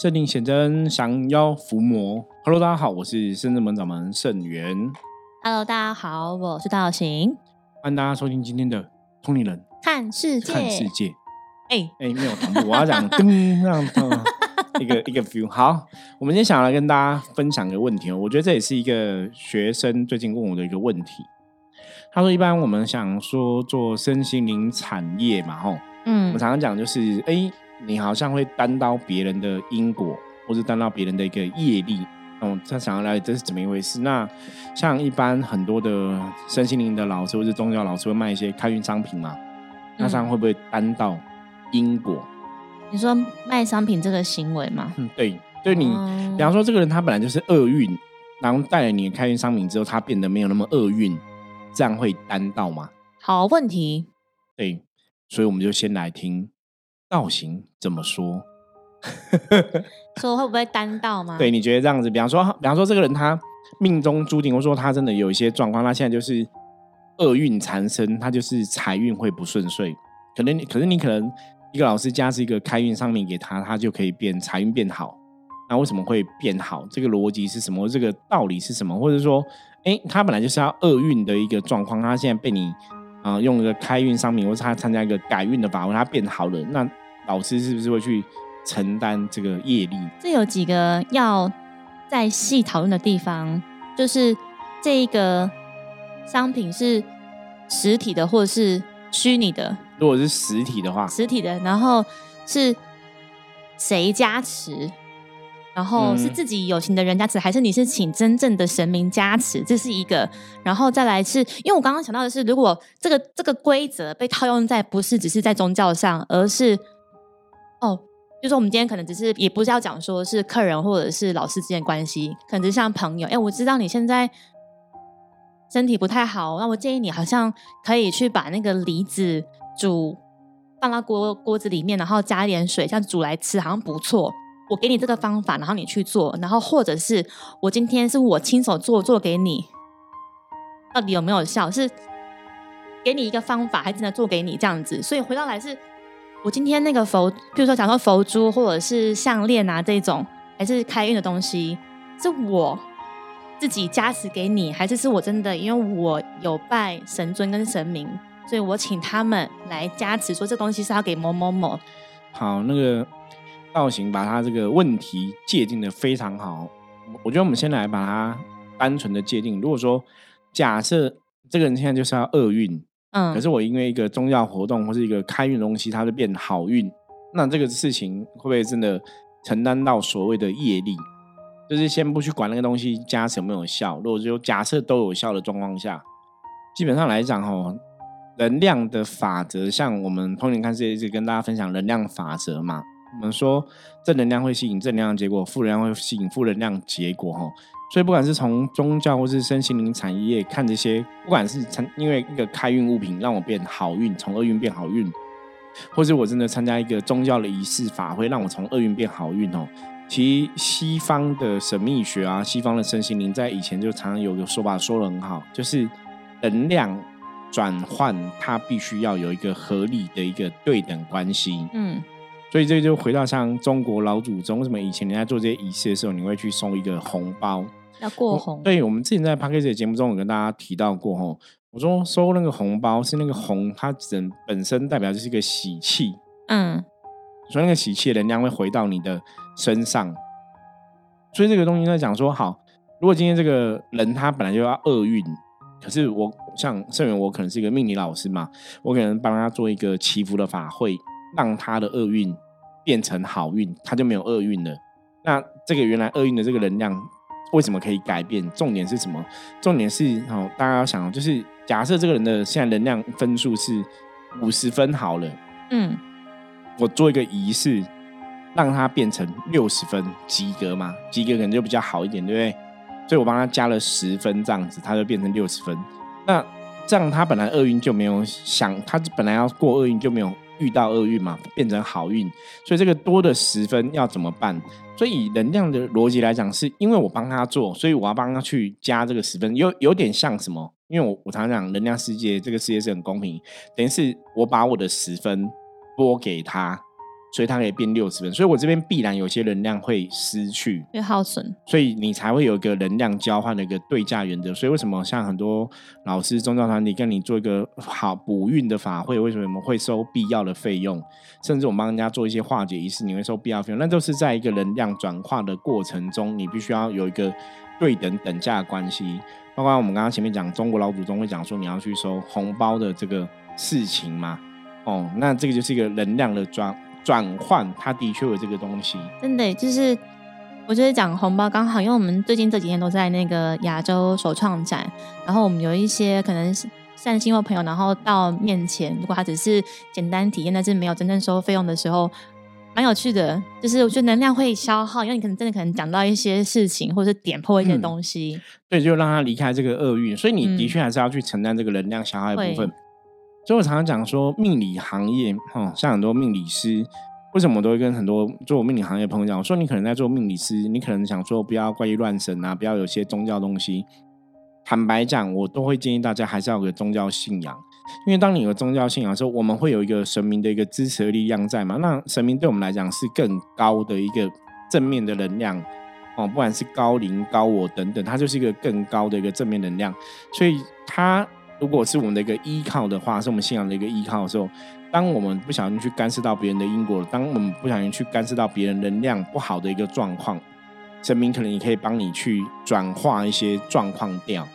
设定显真，降妖伏魔。Hello，大家好，我是深圳门掌门盛元。Hello，大家好，我是道行，欢迎大家收听今天的《通灵人看世界，看世界》。哎、哎、没有同步，我要讲噔让它 一个一个 view。好，我们今天想来跟大家分享一个问题哦，我觉得这也是一个学生最近问我的一个问题。他说，一般我们想说做身心灵产业嘛，吼，我嗯我常常讲就是，哎、你好像会担到别人的因果，或是担到别人的一个业力。哦，他想要了解这是怎么一回事？那像一般很多的身心灵的老师或是宗教老师会卖一些开运商品嘛，那这样会不会担到因果？你说卖商品这个行为吗？嗯，对，对你，哦比方说这个人他本来就是厄运，然后带了你的开运商品之后，他变得没有那么厄运，这样会担到吗？好问题，对，所以我们就先来听道行怎么说。说会不会单道吗？对，，你觉得这样子，比方说，比方说这个人他命中注定，或者说他真的有一些状况，他现在就是厄运缠身，他就是财运会不顺遂。可能你，可是你可能一个老师加是一个开运商品给他，他就可以变财运变好。那为什么会变好？这个逻辑是什么？这个道理是什么？或者说，哎，他本来就是要厄运的一个状况，他现在被你啊、呃用一个开运商品，或是他参加一个改运的法会，他变好了，那老师是不是会去承担这个业力？这有几个要再细讨论的地方，就是这一个商品是实体的或者是虚拟的，如果是实体的话，实体的，然后是谁加持，然后是嗯自己有形的人加持，还是你是请真正的神明加持？这是一个，然后再来是因为我刚刚想到的是，如果这个这个规则被套用在不是只是在宗教上，而是哦。就是我们今天可能只是，也不是要讲说是客人或者是老师之间关系，可能只是像朋友。哎，我知道你现在身体不太好，那我建议你好像可以去把那个梨子煮放到锅锅子里面，然后加一点水，像煮来吃，好像不错。我给你这个方法，然后你去做，然后或者是我今天是我亲手做做给你，到底有没有效？是给你一个方法，还真的做给你这样子。所以回到来是，我今天那个佛，譬如说讲说佛珠或者是项链啊这种，还是开运的东西，是我自己加持给你，还是是我真的因为我有拜神尊跟神明，所以我请他们来加持，说这东西是要给某某某。好，那个道行把他这个问题界定的非常好。我觉得我们先来把它单纯的界定。如果说假设这个人现在就是要厄运，嗯，可是我因为一个宗教活动或是一个开运的东西，它就变好运，那这个事情会不会真的承担到所谓的业力？就是先不去管那个东西加持有没有效，如果就假设都有效的状况下，基本上来讲哦，能量的法则，像我们通灵看世界一直跟大家分享能量法则嘛，我们说正能量会吸引正能量结果，负能量会吸引负能量结果哈。所以不管是从宗教或是身心灵产业看这些，不管是参因为一个开运物品让我变好运，从厄运变好运，或是我真的参加一个宗教的仪式法会，让我从厄运变好运哦。其实西方的神秘学啊，西方的身心灵在以前就常常有个说法说的很好，就是能量转换它必须要有一个合理的一个对等关系。嗯所以这就回到像中国老祖宗，为什么以前人家做这些仪式的时候，你会去送一个红包？要过红，对，我们之前在 p a c k a g e 的节目中有跟大家提到过吼，我说收那个红包是那个红，它整本身代表就是一个喜气，嗯所以那个喜气的能量会回到你的身上。所以这个东西在讲说，好，如果今天这个人他本来就要厄运，可是我像盛元，我可能是一个命理老师嘛，我可能帮他做一个祈福的法会，让他的厄运变成好运，他就没有厄运了。那这个原来厄运的这个能量为什么可以改变？重点是什么？重点是哦，大家要想，就是假设这个人的现在能量分数是五十分好了。嗯我做一个仪式，让他变成六十分及格嘛，及格可能就比较好一点，对不对？所以我帮他加了十分，这样子他就变成六十分。那这样他本来厄运就没有想，他本来要过厄运就没有遇到厄运嘛，变成好运。所以这个多的十分要怎么办？所以以能量的逻辑来讲，是因为我帮他做，所以我要帮他去加这个十分，有有点像什么？因为我我常常讲，能量世界这个世界是很公平，等于是我把我的十分拨给他，所以它可以变六十分。所以我这边必然有些能量会失去，会耗损。所以你才会有一个能量交换的一个对价原则。所以为什么像很多老师、宗教团体跟你做一个好补运的法会，为什么会收必要的费用？甚至我们帮人家做一些化解仪式，你会收必要费用，那都是在一个能量转化的过程中，你必须要有一个对等等价的关系。包括我们刚刚前面讲，中国老祖宗会讲说你要去收红包的这个事情嘛，哦，那这个就是一个能量的转转换，它的确有这个东西。真的，就是我觉得讲红包刚好，因为我们最近这几天都在那个亚洲首创展，然后我们有一些可能是善心或朋友，然后到面前，如果他只是简单体验，但是没有真正收费用的时候。蛮有趣的，就是我觉得能量会消耗，因为你可能真的可能讲到一些事情，或者是点破一些东西，对，就让他离开这个厄运，所以你的确还是要去承担这个能量消耗的部分。所以我常常讲说，命理行业，哈，像很多命理师，为什么我都会跟很多做命理行业的朋友讲，我说你可能在做命理师，你可能想说不要怪异乱神啊，不要有些宗教东西。坦白讲，我都会建议大家还是要有个宗教信仰。因为当你有宗教信仰的时候，我们会有一个神明的一个支持力量在嘛？那神明对我们来讲是更高的一个正面的能量哦，不管是高灵、高我等等，它就是一个更高的一个正面能量。所以，它如果是我们的一个依靠的话，是我们信仰的一个依靠的时候，当我们不小心去干涉到别人的因果，当我们不小心去干涉到别人能量不好的一个状况，神明可能也可以帮你去转化一些状况掉。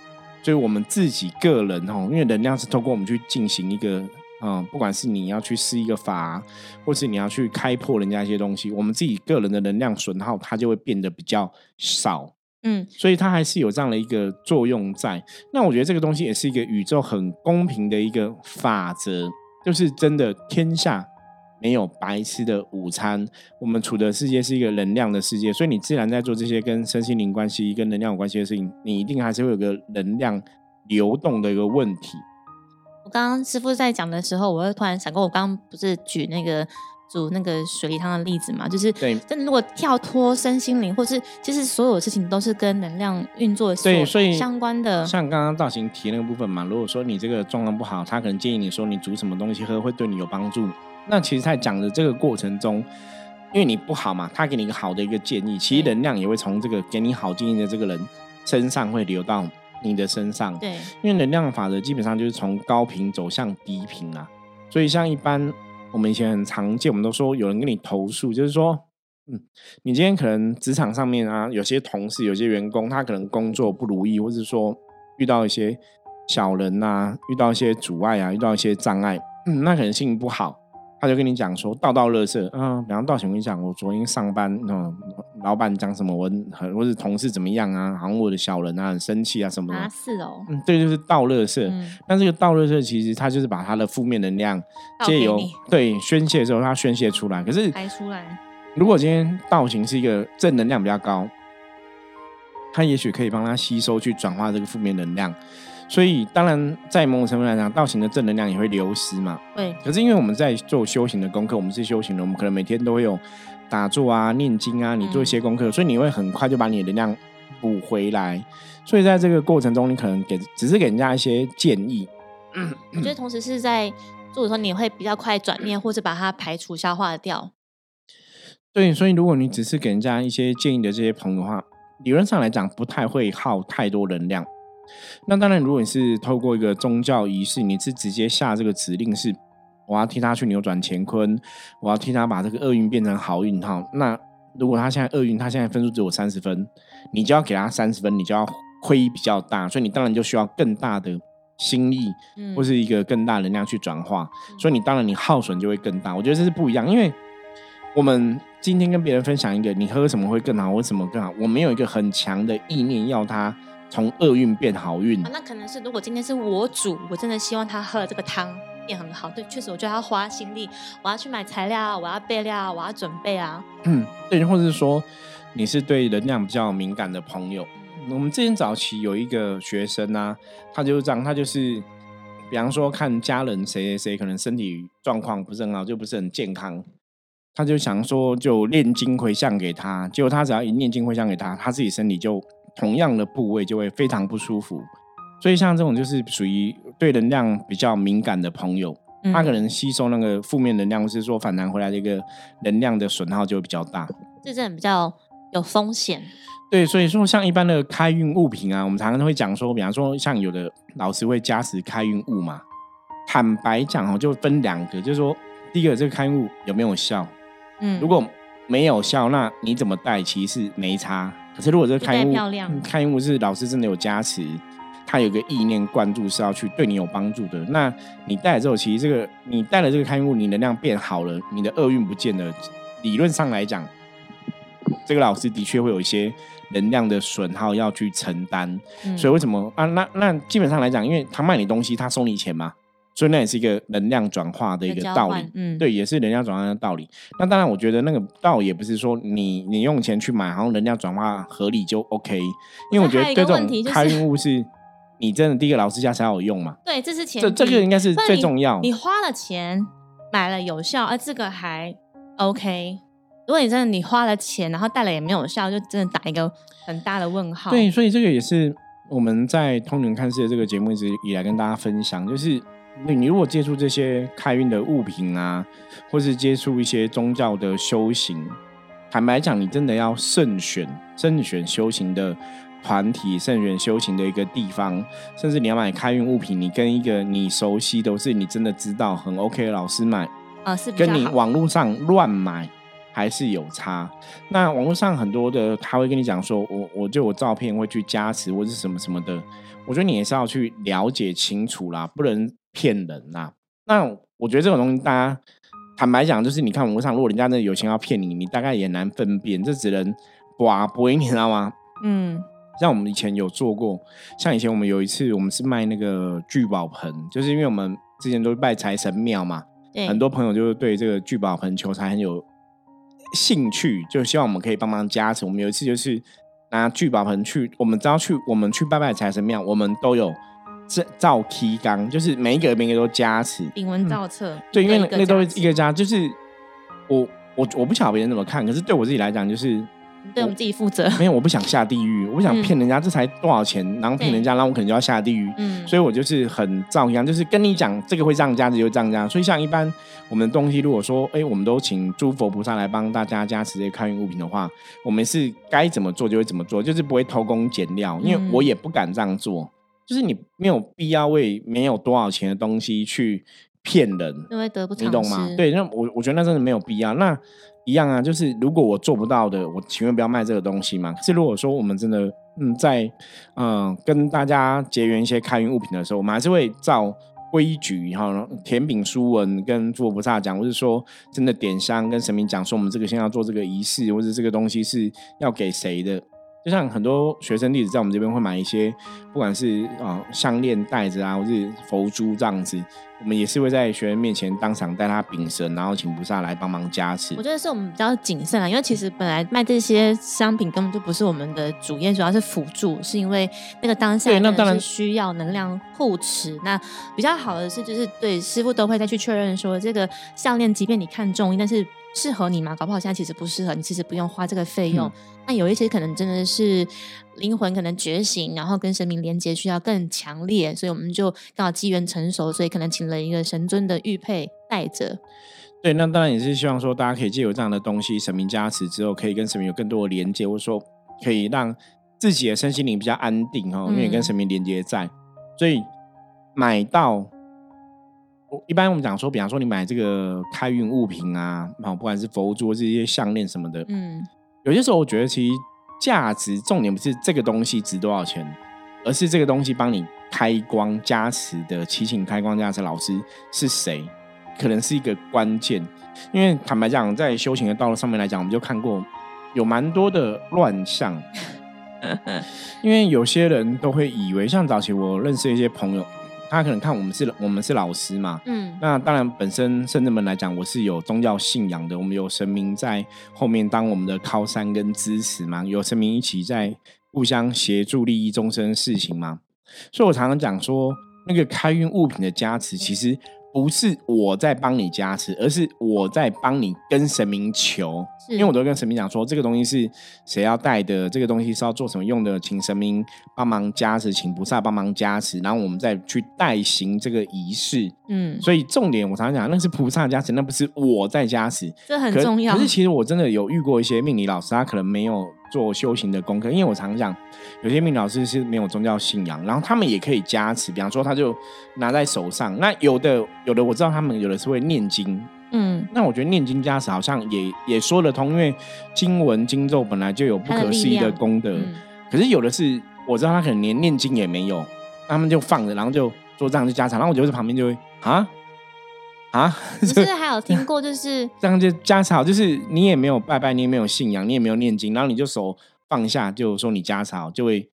所以，我们自己个人哦，因为能量是透过我们去进行一个，嗯，不管是你要去施一个法，或是你要去开破人家一些东西，我们自己个人的能量损耗，它就会变得比较少，嗯，所以它还是有这样的一个作用在。那我觉得这个东西也是一个宇宙很公平的一个法则，就是真的天下。没有白吃的午餐，我们处的世界是一个能量的世界，所以你自然在做这些跟身心灵关系、跟能量有关系的事情，你一定还是会有个能量流动的一个问题。我刚刚师傅在讲的时候，我又突然想过，我刚刚不是举那个煮那个水梨汤的例子嘛？就是对，真的如果跳脱身心灵，或是其实所有事情都是跟能量运作对，所以相关的。像刚刚造型提那个部分嘛，如果说你这个状况不好，他可能建议你说你煮什么东西喝会对你有帮助。那其实，在讲的这个过程中，因为你不好嘛，他给你一个好的一个建议，其实能量也会从这个给你好建议的这个人身上会流到你的身上。对，因为能量法则基本上就是从高频走向低频啊。所以，像一般我们以前很常见，我们都说有人跟你投诉，就是说，嗯，你今天可能职场上面啊，有些同事、有些员工，他可能工作不如意，或者说遇到一些小人呐，遇到一些阻碍啊，遇到一些障碍，嗯，那可能心情不好。他就跟你讲说，道道乐色，嗯，比方道请跟你讲，我昨天上班，嗯，老板讲什么，我很，或者同事怎么样啊，好像我的小人啊很生气啊什么的。啊，是哦。嗯，对，就是道乐色。但这个道乐色其实他就是把他的负面能量借由对宣泄之后，他宣泄出来。可是排出来。如果今天道行是一个正能量比较高，他也许可以帮他吸收去转化这个负面能量。所以，当然，在某种程度来讲，道行的正能量也会流失嘛。对。可是，因为我们在做修行的功课，我们是修行人，我们可能每天都会有打坐啊、念经啊，你做一些功课，所以你会很快就把你的能量补回来。所以，在这个过程中，你可能给只是给人家一些建议。我觉得，同时是在做的时候，你会比较快转念，或者把它排除、消化掉。对，所以如果你只是给人家一些建议的这些朋友的话，理论上来讲，不太会耗太多能量。那当然，如果你是透过一个宗教仪式，你是直接下这个指令是，我要替他去扭转乾坤，我要替他把这个厄运变成好运哈。那如果他现在厄运，他现在分数只有三十分，你就要给他三十分，你就要亏比较大，所以你当然就需要更大的心力，或是一个更大能量去转化，所以你当然你耗损就会更大。我觉得这是不一样，因为我们今天跟别人分享一个，你喝什么会更好，为什么更好？我没有一个很强的意念要他。从厄运变好运，那可能是如果今天是我煮，我真的希望他喝了这个汤变很好。对，确实我觉得要花心力，我要去买材料，我要备料，我要准备啊。嗯，对，或者是说你是对能量比较敏感的朋友，我们之前早期有一个学生啊，他就是这样，他就是比方说看家人谁谁谁可能身体状况不是很好，就不是很健康，他就想说就念经回向给他，结果他只要一念经回向给他，他自己身体就。同样的部位就会非常不舒服，所以像这种就是属于对能量比较敏感的朋友，他可能吸收那个负面能量，或是说反弹回来的一个能量的损耗就会比较大。这真的比较有风险。对，所以说像一般的开运物品啊，我们常常都会讲说，比方说像有的老师会加持开运物嘛。坦白讲哦，就分两个，就是说第一个这个开运物有没有效？嗯，如果没有效，那你怎么带其实是没差。可是如果这个开运物，开运物是老师真的有加持，他有个意念灌注是要去对你有帮助的，那你带了之后，其实这个你带了这个开运物，你能量变好了，你的厄运不见了。理论上来讲，这个老师的确会有一些。能量的损耗要去承担，所以为什么啊？那那基本上来讲，因为他卖你东西，他收你钱嘛，所以那也是一个能量转化的一个道理。嗯，对，也是能量转化的道理。那当然，我觉得那个道也不是说你你用钱去买，然后能量转化合理就 OK。因为我觉得这种开运物是，你真的第一个老师家才有用嘛。对，这是钱，这这个应该是最重要。你花了钱买了有效，而这个还 OK。如果你真的你花了钱，然后带了也没有效，就真的打一个很大的问号。对，所以这个也是我们在通灵看世的这个节目一直以来跟大家分享，就是你如果接触这些开运的物品啊，或是接触一些宗教的修行，坦白讲，你真的要慎选、慎选修行的团体、慎选修行的一个地方，甚至你要买开运物品，你跟一个你熟悉、都是你真的知道很 OK 的老师买，啊，是跟你网络上乱买。还是有差。那网络上很多的，他会跟你讲说，我我就我照片会去加持或是什么什么的。我觉得你也是要去了解清楚啦，不能骗人呐。那我觉得这种东西，大家坦白讲，就是你看网络上，如果人家那有钱要骗你，你大概也难分辨。这只能刮会，你知道吗？嗯。像我们以前有做过，像以前我们有一次，我们是卖那个聚宝盆，就是因为我们之前都是拜财神庙嘛，很多朋友就是对这个聚宝盆求财很有。兴趣就希望我们可以帮忙加持。我们有一次就是拿聚宝盆去，我们只要去我们去拜拜财神庙，我们都有这造梯缸，就是每一个每一个都加持，引文造册。对，因为那都是一个家，就是我我我不晓得别人怎么看，可是对我自己来讲就是。对我们自己负责。没有，我不想下地狱，我不想骗人家，这才多少钱，然后骗人家，然后我可能就要下地狱。嗯，所以我就是很照样，就是跟你讲，这个会涨价，就涨价。所以像一般我们的东西，如果说，哎，我们都请诸佛菩萨来帮大家加持这些开运物品的话，我们是该怎么做就会怎么做，就是不会偷工减料，因为我也不敢这样做。就是你没有必要为没有多少钱的东西去骗人，因为得不偿失。你懂吗？对，那我我觉得那真的没有必要。那。一样啊，就是如果我做不到的，我情愿不要卖这个东西嘛。可是如果说我们真的嗯在嗯跟大家结缘一些开运物品的时候，我们还是会照规矩哈，甜饼书文跟诸佛菩萨讲，或是说真的点香跟神明讲，说我们这个先要做这个仪式，或者这个东西是要给谁的。就像很多学生弟子在我们这边会买一些，不管是啊项链、带子啊，或是佛珠这样子，我们也是会在学员面前当场带他禀神，然后请菩萨来帮忙加持。我觉得是我们比较谨慎啊，因为其实本来卖这些商品根本就不是我们的主业，主要是辅助，是因为那个当下那当然需要能量护持。那比较好的是，就是对师傅都会再去确认说，这个项链即便你看中，但是。适合你吗？搞不好现在其实不适合你，其实不用花这个费用。那有一些可能真的是灵魂可能觉醒，然后跟神明连接需要更强烈，所以我们就刚好机缘成熟，所以可能请了一个神尊的玉佩带着。对，那当然也是希望说大家可以借由这样的东西，神明加持之后，可以跟神明有更多的连接，或者说可以让自己的身心灵比较安定哦，因为跟神明连接在，所以买到。一般我们讲说，比方说你买这个开运物品啊，好，不管是佛珠这些项链什么的，嗯，有些时候我觉得其实价值重点不是这个东西值多少钱，而是这个东西帮你开光加持的祈请开光加持老师是谁，可能是一个关键。因为坦白讲，在修行的道路上面来讲，我们就看过有蛮多的乱象，因为有些人都会以为，像早期我认识一些朋友。他可能看我们是我们是老师嘛，嗯，那当然本身圣人们来讲，我是有宗教信仰的，我们有神明在后面当我们的靠山跟支持嘛，有神明一起在互相协助利益众生事情嘛，所以我常常讲说，那个开运物品的加持，其实不是我在帮你加持，而是我在帮你跟神明求，因为我都会跟神明讲说，这个东西是谁要带的，这个东西是要做什么用的，请神明帮忙加持，请菩萨帮忙加持，然后我们再去代行这个仪式。嗯，所以重点我常常讲，那是菩萨加持，那不是我在加持。这很重要。可是其实我真的有遇过一些命理老师，他可能没有做修行的功课，因为我常讲，有些命老师是没有宗教信仰，然后他们也可以加持，比方说他就拿在手上。那有的有的我知道他们有的是会念经，嗯，那我觉得念经加持好像也也说得通，因为经文经咒本来就有不可思议的功德。嗯可是有的是我知道他可能连念经也没有，他们就放着，然后就做这样就加持，然后我就在旁边就会啊啊，不是还有听过，就是 这样就加持好，就是你也没有拜拜，你也没有信仰，你也没有念经，然后你就手放下，就说你加持好，就会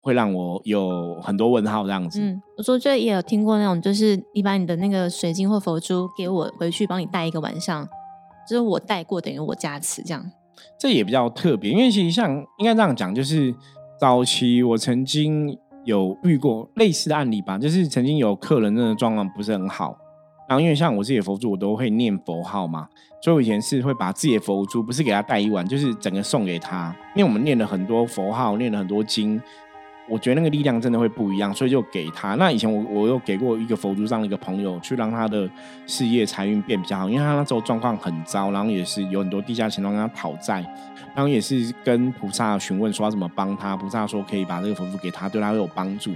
会让我有很多问号这样子。嗯，我说这也有听过那种，就是你把你的那个水晶或佛珠给我回去，帮你带一个晚上，就是我带过等于我加持这样。这也比较特别，因为其实像应该这样讲，就是早期我曾经有遇过类似的案例吧，就是曾经有客人真的状况不是很好，然后因为像我自己的佛珠，我都会念佛号嘛，所以我以前是会把自己的佛珠不是给他带一碗，就是整个送给他，因为我们念了很多佛号，念了很多经。我觉得那个力量真的会不一样，所以就给他。那以前我我有给过一个佛珠上的一个朋友，去让他的事业财运变比较好，因为他那时候状况很糟，然后也是有很多地下钱庄跟他讨债，然后也是跟菩萨询问说要怎么帮他，菩萨说可以把这个佛珠给他，对他会有帮助。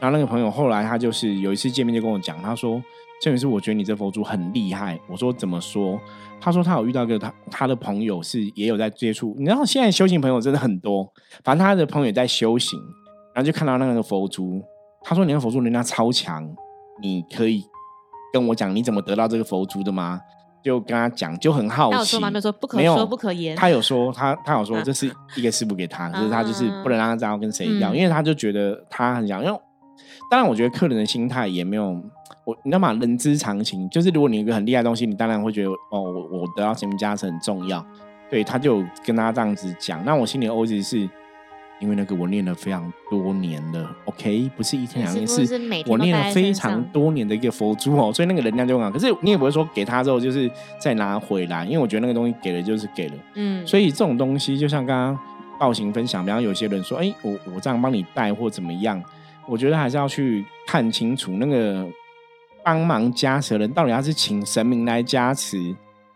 然后那个朋友后来他就是有一次见面就跟我讲，他说：“这位是我觉得你这佛珠很厉害。”我说：“怎么说？”他说他有遇到一个他他的朋友是也有在接触，你知道现在修行朋友真的很多，反正他的朋友也在修行。然后就看到那个佛珠，他说：“你那佛珠能量超强，你可以跟我讲你怎么得到这个佛珠的吗？”就跟他讲，就很好奇他有说。吗？没有说不可说不可言。他有说，他他有说这是一个师傅给他，可是他就是不能让他知道跟谁要，嗯因为他就觉得他很想。因为当然，我觉得客人的心态也没有我，你知道吗？人之常情，就是如果你有一个很厉害的东西，你当然会觉得哦，我我得到神明加持很重要。对，他就跟他这样子讲。那我心里的 OS 是。因为那个我练了非常多年了，OK，不是一天两天，是我练了非常多年的一个佛珠哦，所以那个能量就很好。可是你也不会说给他之后就是再拿回来，因为我觉得那个东西给了就是给了。嗯，所以这种东西就像刚刚道行分享，比方有些人说，哎、我我这样帮你带或怎么样，我觉得还是要去看清楚那个帮忙加持的人到底他是请神明来加持，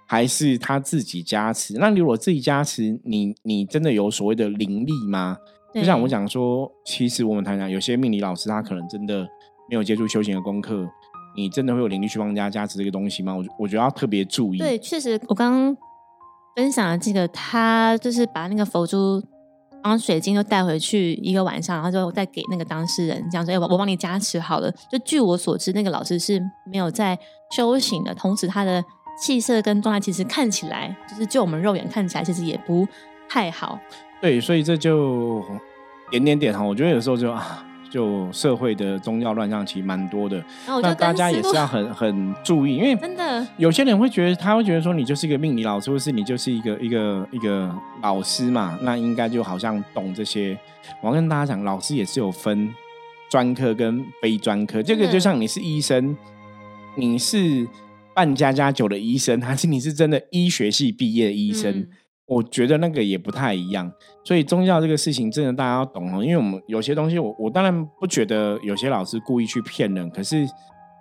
还是他自己加持。那如果自己加持，你你真的有所谓的灵力吗？就像我对讲说，其实我们谈讲，有些命理老师他可能真的没有接触修行的功课，你真的会有灵力去帮人家加持这个东西吗？我我觉得要特别注意。对，确实，我刚刚分享的这个，他就是把那个佛珠，然后水晶就带回去一个晚上，然后就再给那个当事人，这样说：“哎、我我帮你加持好了。”就据我所知，那个老师是没有在修行的，同时他的气色跟状态其实看起来，就是就我们肉眼看起来，其实也不太好。对，所以这就点点点哈，我觉得有时候就啊，就社会的宗教乱象其实蛮多的，那大家也是要很 很注意，因为真的有些人会觉得，他会觉得说你就是一个命理老师，或是你就是一个一个一个老师嘛，那应该就好像懂这些。我要跟大家讲，老师也是有分专科跟非专科，这个就像你是医生，你是办家家酒的医生，还是你是真的医学系毕业的医生？嗯我觉得那个也不太一样，所以宗教这个事情真的大家要懂哦，因为我们有些东西我，我当然不觉得有些老师故意去骗人，可是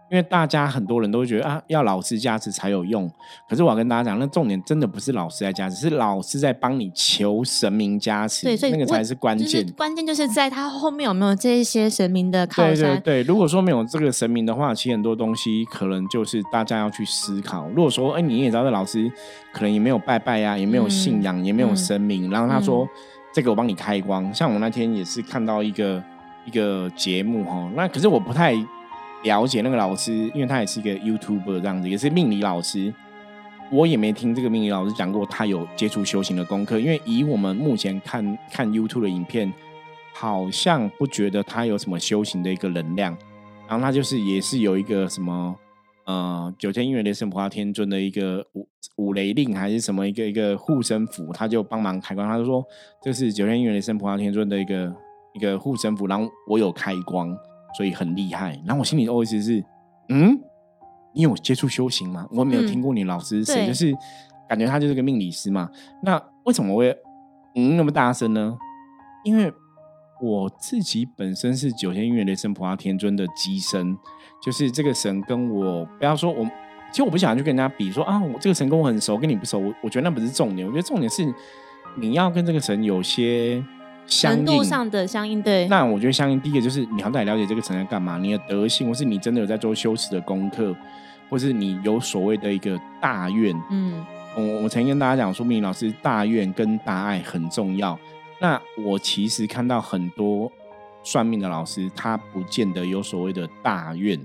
因为大家很多人都会觉得啊，要老师加持才有用，可是我要跟大家讲，那重点真的不是老师在加持，是老师在帮你求神明加持，对，所以那个才是关就是键。关键就是在他后面有没有这一些神明的靠对山。对对，如果说没有这个神明的话，其实很多东西可能就是大家要去思考。如果说，哎，你也知道这老师可能也没有拜拜呀、也没有信仰，也没有嗯神明，然后他说、嗯这个我帮你开光。像我那天也是看到一个一个节目哈，那可是我不太了解那个老师，因为他也是一个 YouTuber 这样子，也是命理老师。我也没听这个命理老师讲过他有接触修行的功课，因为以我们目前看看 YouTube 的影片，好像不觉得他有什么修行的一个能量。然后他就是也是有一个什么呃九天应元雷神菩萨天尊的一个五五雷令还是什么一个一个护身符，他就帮忙开光。他就说这是九天应元雷神菩萨天尊的一个一个护身符，然后我有开光，所以很厉害。然后我心里的 OS 是嗯。你有接触修行吗？我没有听过你老师是谁，对就是感觉他就是个命理师嘛。那为什么我会嗯那么大声呢？因为我自己本身是九天月雷神普拉天尊的机身，就是这个神跟我不要说我，其实我不想去跟人家比说啊，我这个神跟我很熟，跟你不熟，我我觉得那不是重点，我觉得重点是你要跟这个神有些相程度应。上的相应对，那我觉得相应第一个就是你好歹了解这个城在干嘛，你的德性，或是你真的有在做修持的功课，或是你有所谓的一个大愿，嗯，我我曾经跟大家讲说，明老师大愿跟大爱很重要。那我其实看到很多算命的老师，他不见得有所谓的大愿，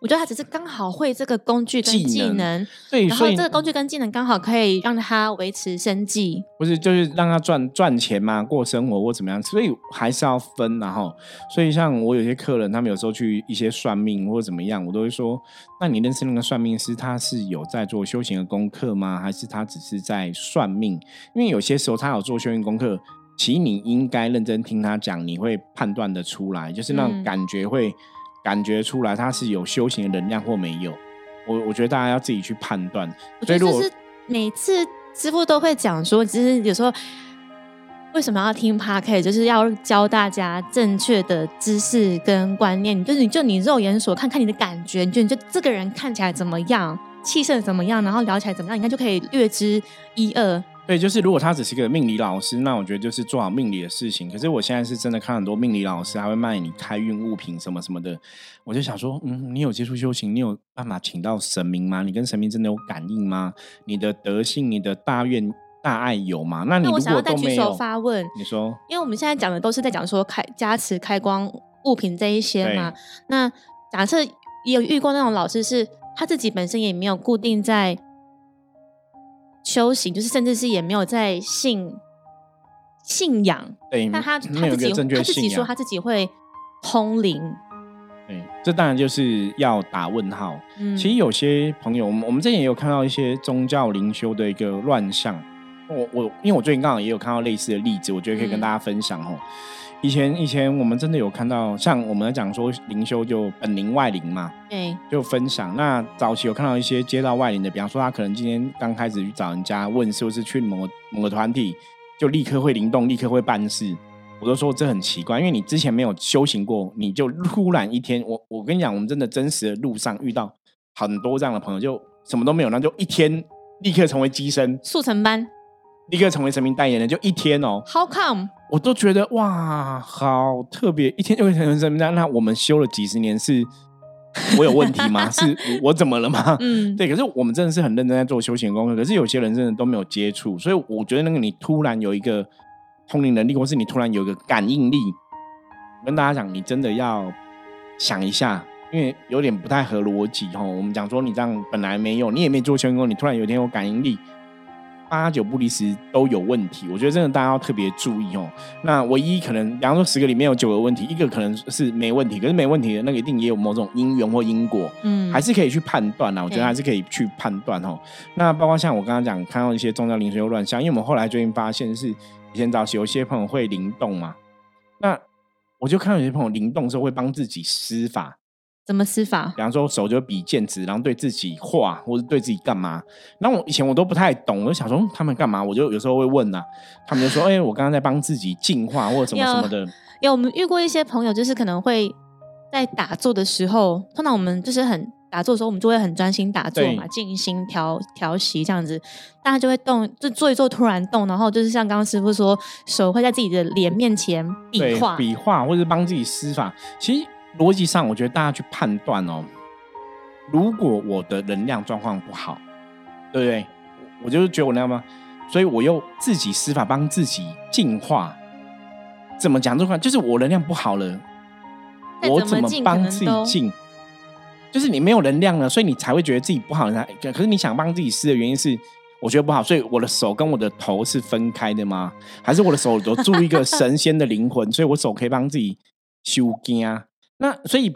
我觉得他只是刚好会这个工具跟技能技能，对，然后这个工具跟技能刚好可以让他维持生计。不是就是让他赚赚钱嘛，过生活或怎么样，所以还是要分然后，所以像我有些客人，他们有时候去一些算命或者怎么样，我都会说，那你认识那个算命师，他是有在做修行的功课吗？还是他只是在算命？因为有些时候他有做修行功课，其实你应该认真听他讲，你会判断的出来，就是那种嗯感觉会感觉出来他是有修行的能量或没有。我我觉得大家要自己去判断。所以就是每次师傅都会讲说，其实有时候为什么要听 p a r k 就是要教大家正确的知识跟观念。就是你就你肉眼所看看你的感觉，你就你就这个人看起来怎么样，气色怎么样，然后聊起来怎么样，你看就可以略知一二。对，就是如果他只是个命理老师，那我觉得就是做好命理的事情。可是我现在是真的看很多命理老师，还会卖你开运物品什么什么的，我就想说，嗯，你有接触修行，你有办法请到神明吗？你跟神明真的有感应吗？你的德性、你的大愿、大爱有吗？那你如果都没有，发问，你说因为我们现在讲的都是在讲说开加持、开光物品这一些嘛。那假设也有遇过那种老师是，他自己本身也没有固定在修行，就是甚至是也没有在信信仰，对，但他他自己一个正确他自己，说他自己会通灵。对，这当然就是要打问号。嗯，其实有些朋友，我们我们之前也有看到一些宗教灵修的一个乱象。我我因为我最近刚好也有看到类似的例子，我觉得可以跟嗯大家分享哦。以前以前我们真的有看到，像我们在讲说灵修就本灵外灵嘛，对，就分享。那早期有看到一些接到外灵的，比方说他可能今天刚开始去找人家问是不是去某个某个团体，就立刻会灵动，立刻会办事。我都说这很奇怪，因为你之前没有修行过，你就突然一天，我我跟你讲，我们真的真实的路上遇到很多这样的朋友，就什么都没有，那就一天立刻成为机身，速成班立刻成为神明代言人，就一天哦，，How come？我都觉得哇，好特别，一天就会成为神明代言人。那我们修了几十年，是 我有问题吗？是我我怎么了吗？嗯，对，可是我们真的是很认真在做修行功课，可是有些人真的都没有接触，所以我觉得那个你突然有一个通灵能力，或是你突然有一个感应力，我跟大家讲，你真的要想一下，因为有点不太合逻辑哈。我们讲说你这样本来没有，你也没做修行功，你突然有一天有感应力，八九不离十都有问题。我觉得真的大家要特别注意哦。那唯一可能，比方说十个里面有九个问题，一个可能是没问题，可是没问题的那个一定也有某种因缘或因果。嗯，还是可以去判断啦，我觉得还是可以去判断哦。那包括像我刚刚讲，看到一些宗教灵修乱象，因为我们后来最近发现是以前早期有些朋友会灵动嘛，那我就看到有些朋友灵动的时候会帮自己施法，怎么施法？比方说手就比剑指，然后对自己画或者对自己干嘛。然后我以前我都不太懂，我就想说嗯他们干嘛，我就有时候会问呐、他们就说：“哎、我刚刚在帮自己净化或者什么什么的。”有我们遇过一些朋友，就是可能会在打坐的时候，通常我们就是很打坐的时候，我们就会很专心打坐嘛，对静心调调息这样子，大家就会动，就做一做突然动，然后就是像刚刚师傅说，手会在自己的脸面前比对划，比划或者帮自己施法。其实逻辑上，我觉得大家去判断哦，如果我的能量状况不好，对不对？我就是觉得我那样吗？所以我又自己施法帮自己净化。怎么讲这块？就是我能量不好了，再我怎么帮自己净？就是你没有能量了，所以你才会觉得自己不好。才可是你想帮自己施的原因是，我觉得不好，所以我的手跟我的头是分开的吗？还是我的手有住一个神仙的灵魂，所以我手可以帮自己修根啊？那所以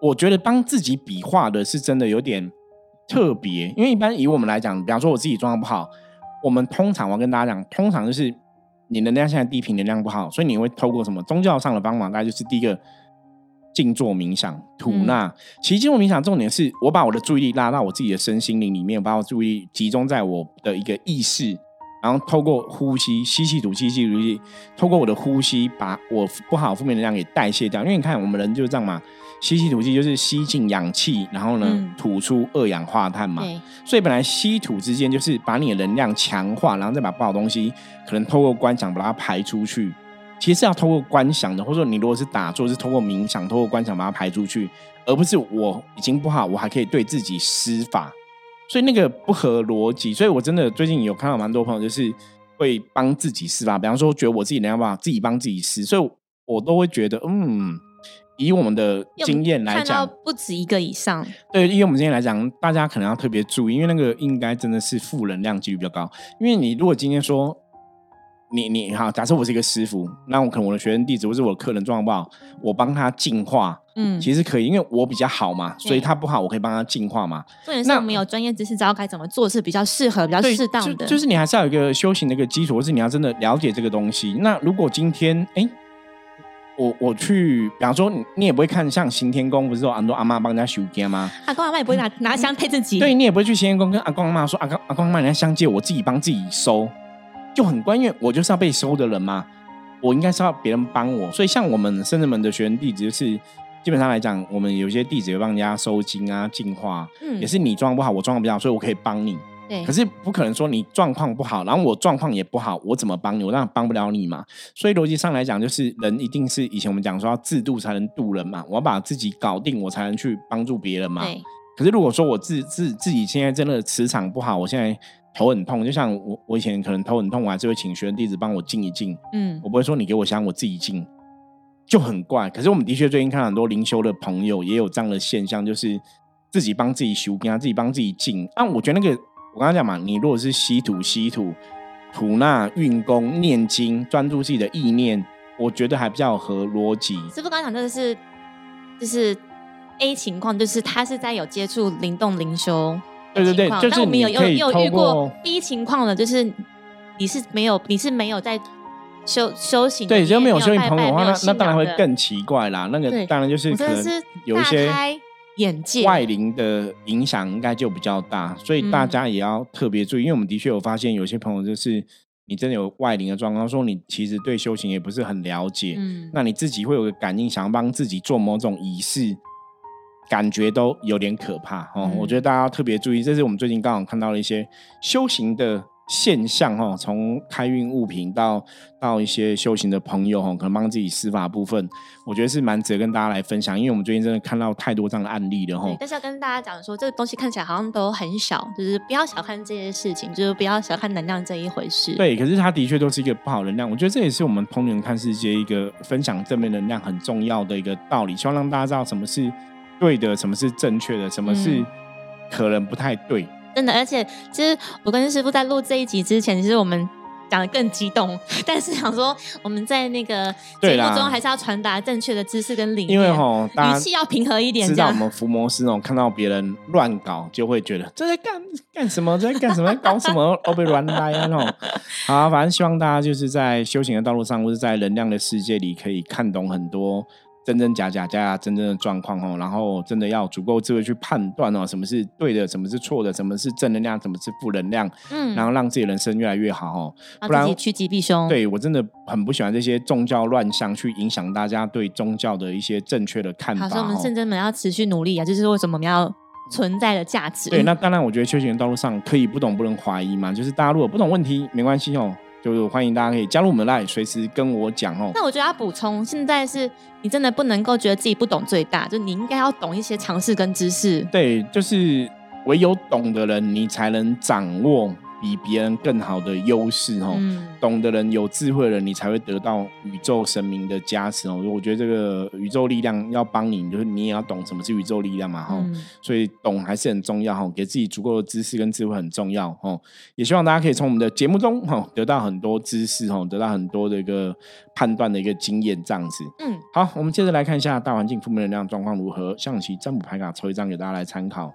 我觉得帮自己比划的是真的有点特别，因为一般以我们来讲，比方说我自己状况不好，我们通常我要跟大家讲，通常就是你能量现在低频能量不好，所以你会透过什么宗教上的帮忙，大概就是第一个静坐冥想、吐纳。其实静坐冥想重点是我把我的注意力拉到我自己的身心灵里面，把我注意力集中在我的一个意识，然后透过呼吸，吸气吐气，吸气吐气，透过我的呼吸，把我不好负面能量给代谢掉。因为你看我们人就是这样嘛，吸气吐气就是吸进氧气，然后呢、嗯吐出二氧化碳嘛。所以本来吸吐之间就是把你的能量强化，然后再把不好的东西可能透过观想把它排出去。其实是要透过观想的，或者说你如果是打坐，是透过冥想、透过观想把它排出去，而不是我已经不好，我还可以对自己施法。所以那个不合逻辑。所以我真的最近有看到蛮多朋友就是会帮自己施法，比方说觉得我自己能量不好，自己帮自己施，所以我都会觉得，嗯，以我们的经验来讲，不止一个以上，对，因为我们经验来讲，大家可能要特别注意，因为那个应该真的是负能量几率比较高。因为你如果今天说你你好，假设我是一个师傅，那我可能我的学生弟子或是我的客人状况不好，我帮他净化，嗯，其实可以，因为我比较好嘛，所以他不好，我可以帮他净化嘛。重点是那我们有专业知识，知道该怎么做是比较适合、比较对，适当的，就就是你还是要有一个修行的一个基础，或是你要真的了解这个东西。那如果今天哎。我我去，比方说你你也不会看像行天宫，不是说很多阿妈帮人家修家吗？阿公阿妈也不会拿拿香配自己，对你也不会去行天宫跟阿公阿妈说阿公阿公阿妈人家相借，我自己帮自己收，就很关键。我就是要被收的人嘛，我应该是要别人帮我。所以像我们圣人门的学员弟子，就是基本上来讲，我们有些弟子会帮人家收金啊、净化，嗯也是你状况不好，我状况比较好，所以我可以帮你。对可，是不可能说你状况不好，然后我状况也不好，我怎么帮你？我当然帮不了你嘛。所以逻辑上来讲，就是人一定是以前我们讲说要自度才能度人嘛，我要把自己搞定，我才能去帮助别人嘛。对，可是如果说我自自自己现在真的磁场不好，我现在头很痛，就像我我以前可能头很痛，我还是会请学生弟子帮我静一静，嗯我不会说你给我香，我自己静，就很怪。可是我们的确最近看到很多灵修的朋友也有这样的现象，就是自己帮自己修根啊，自己帮自己静。但我觉得那个我刚刚讲嘛，你如果是吸土吸土、吐纳、运功、念经，专注自己的意念，我觉得还比较合逻辑。师傅刚刚讲这个是就是 A 情况，就是他是在有接触灵动灵修的对对对，就是那我们有你有有遇过过 B 情况的，就是你是没有你是没有在修修行，对，你也只要没有修行朋友的话，那那当然会更奇怪啦。那个当然就是可能是有一些开眼界。外灵的影响应该就比较大，所以大嗯。家也要特别注意，因为我们的确有发现有些朋友就是你真的有外灵的状况，说你其实对修行也不是很了解，嗯，那你自己会有个感应，想要帮自己做某种仪式，感觉都有点可怕哦。嗯我觉得大家要特别注意，这是我们最近刚好看到的一些修行的现象哦。从开运物品到到一些修行的朋友哦，可能帮自己施法部分，我觉得是蛮值得跟大家来分享，因为我们最近真的看到太多这样的案例了哦，。但是要跟大家讲说，这个东西看起来好像都很小，就是不要小看这些事情，就是不要小看能量这一回事。，对，可是它的确都是一个不好能量。我觉得这也是我们通灵人看世界一个分享正面能量很重要的一个道理，希望让大家知道什么是对的，什么是正确的，什么是嗯可能不太对。真的，而且其实我跟师傅在录这一集之前，其实我们。讲的更激动，但是想说我们在那个节目中还是要传达正确的知识跟理念，因为吼，语气要平和一点，知道我们伏魔师哦，看到别人乱搞，就会觉得这在干干什么？这在干什么？在搞什么？欧被乱来啊！哦，好啊，反正希望大家就是在修行的道路上，或者在能量的世界里，可以看懂很多真真假假、假假真真的状况哦。然后真的要足够智慧去判断哦，什么是对的，什么是错的，什么是正能量，什么是负能量，嗯，然后让自己人生越来越好哦。不然趋吉避凶。，对我真的很不喜欢这些宗教乱象，去影响大家对宗教的一些正确的看法好，所以我们哦。圣真们要持续努力啊，就是为什么我们要存在的价值。对，那当然，我觉得修行的道路上可以不懂不能怀疑嘛，就是大家如果不懂问题没关系哦，就是欢迎大家可以加入我们的 line，随时跟我讲哦。那我觉得要补充，现在是你真的不能够觉得自己不懂最大，就你应该要懂一些常识跟知识。对，就是唯有懂的人，你才能掌握比别人更好的优势哦。嗯，懂的人、有智慧的人，你才会得到宇宙神明的加持哦。我觉得这个宇宙力量要帮你，就是你也要懂什么是宇宙力量嘛，哈、嗯所以懂还是很重要哈，给自己足够的知识跟智慧很重要哦。也希望大家可以从我们的节目中哈得到很多知识哦，得到很多的一个判断的一个经验这样子。嗯，好，我们接着来看一下大环境负面能量状况如何。象棋占卜牌卡抽一张给大家来参考。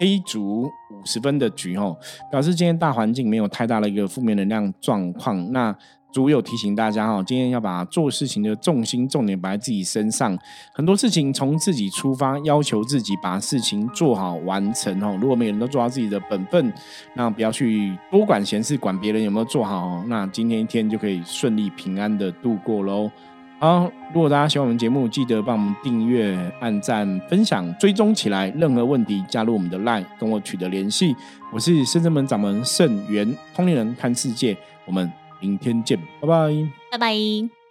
A 组五十分的局哦，表示今天大环境没有太大的一个负面能量状况。那主有提醒大家哈，今天要把做事情的重心重点摆在自己身上，很多事情从自己出发，要求自己把事情做好完成哦。如果每个人都做到自己的本分，那不要去多管闲事，管别人有没有做好，那今天一天就可以顺利平安的度过喽。好，如果大家喜欢我们节目，记得帮我们订阅、按赞、分享、追踪起来。任何问题加入我们的 LINE，跟我取得联系。我是深圳门掌门盛元，通灵人看世界，我们。明天见，拜拜，拜拜。